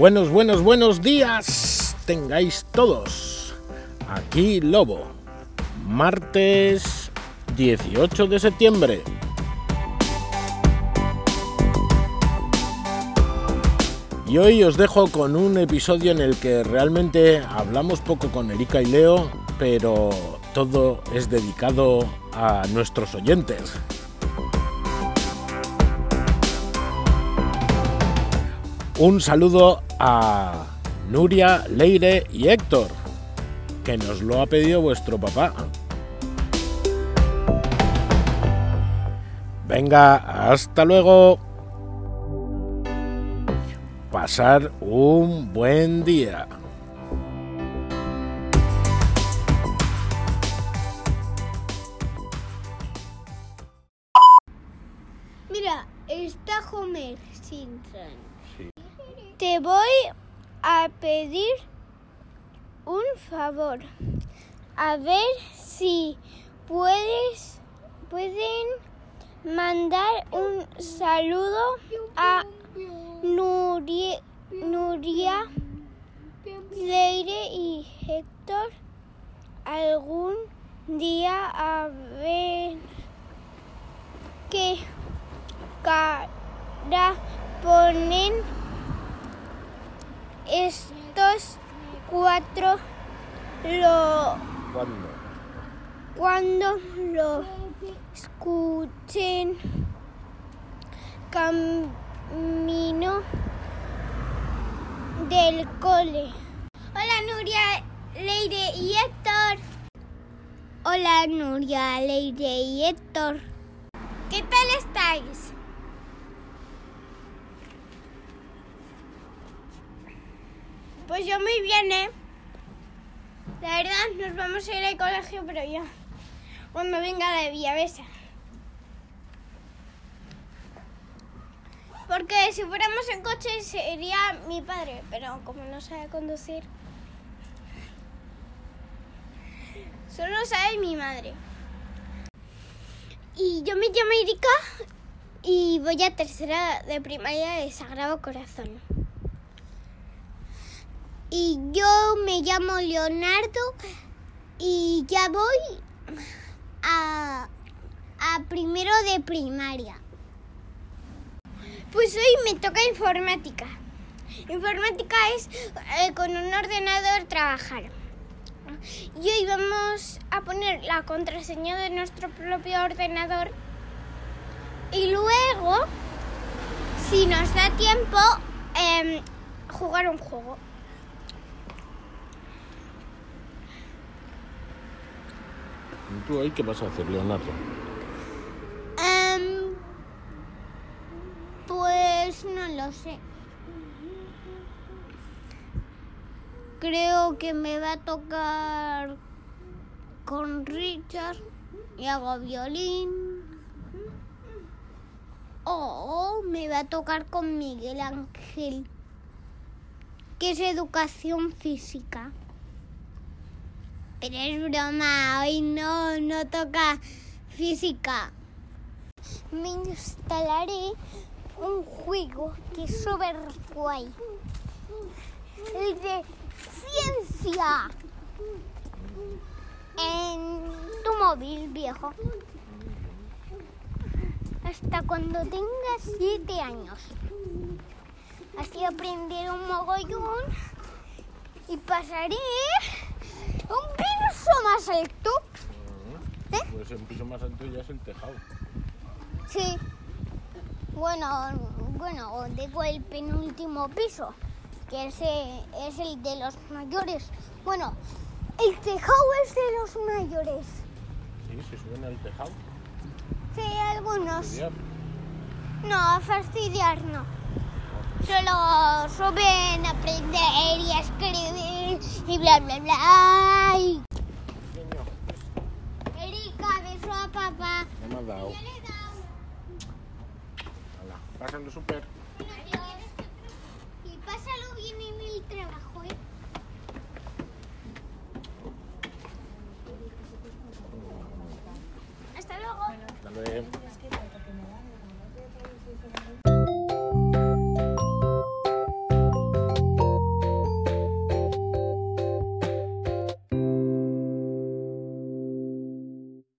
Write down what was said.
Buenos, buenos, buenos días tengáis todos. Aquí Lobo, martes 18 de septiembre. Y hoy os dejo con un episodio en el que realmente hablamos poco con Erika y Leo, pero todo es dedicado a nuestros oyentes. Un saludo a Nuria, Leire y Héctor, que nos lo ha pedido vuestro papá. Venga, hasta luego. Pasar un buen día. Mira, está Homer Simpson. Sí. Te voy a pedir un favor. A ver si puedes pueden mandar un saludo a Nuria, Nuria Leire y Héctor algún día a ver qué cara ponen estos cuatro lo ¿Cuándo? cuando lo escuchen camino del cole. Hola Nuria, Leire y Héctor. Hola Nuria, Leire y Héctor. ¿Qué tal estáis? Pues yo muy bien, ¿eh? La verdad, nos vamos a ir al colegio, pero ya cuando venga de Villavesa. Porque si fuéramos en coche sería mi padre, pero como no sabe conducir, solo sabe mi madre. Y yo me llamo Erika y voy a tercera de primaria de Sagrado Corazón. Y yo me llamo Leonardo y ya voy a, a primero de primaria. Pues hoy me toca informática. Informática es eh, con un ordenador trabajar. Y hoy vamos a poner la contraseña de nuestro propio ordenador. Y luego, si nos da tiempo, em, jugar un juego. Tú hoy qué vas a hacer, Leonardo? Em, pues no lo sé. Creo que me va a tocar con Richard y hago violín. O me va a tocar con Miguel Ángel, que es educación física. Pero es broma, hoy no, no toca física. Me instalaré un juego que es súper guay. El de ciencia. En tu móvil viejo. Hasta cuando tengas siete años. Así aprenderé un mogollón y pasaré un piso más alto. ¿Eh? Pues un piso más alto ya es el tejado. Sí. Bueno, bueno, digo el penúltimo piso, que ese es el de los mayores. Bueno, el tejado es de los mayores. Sí, se suben al tejado. Sí, algunos. Estudiar. No, a fastidiar no. Solo suben a aprender y a escribir y bla bla bla. Y- Niño, Erika, beso a has dado. Hala, pásalo súper. Y pásalo bien en el trabajo, ¿eh? Hasta luego. Hasta luego.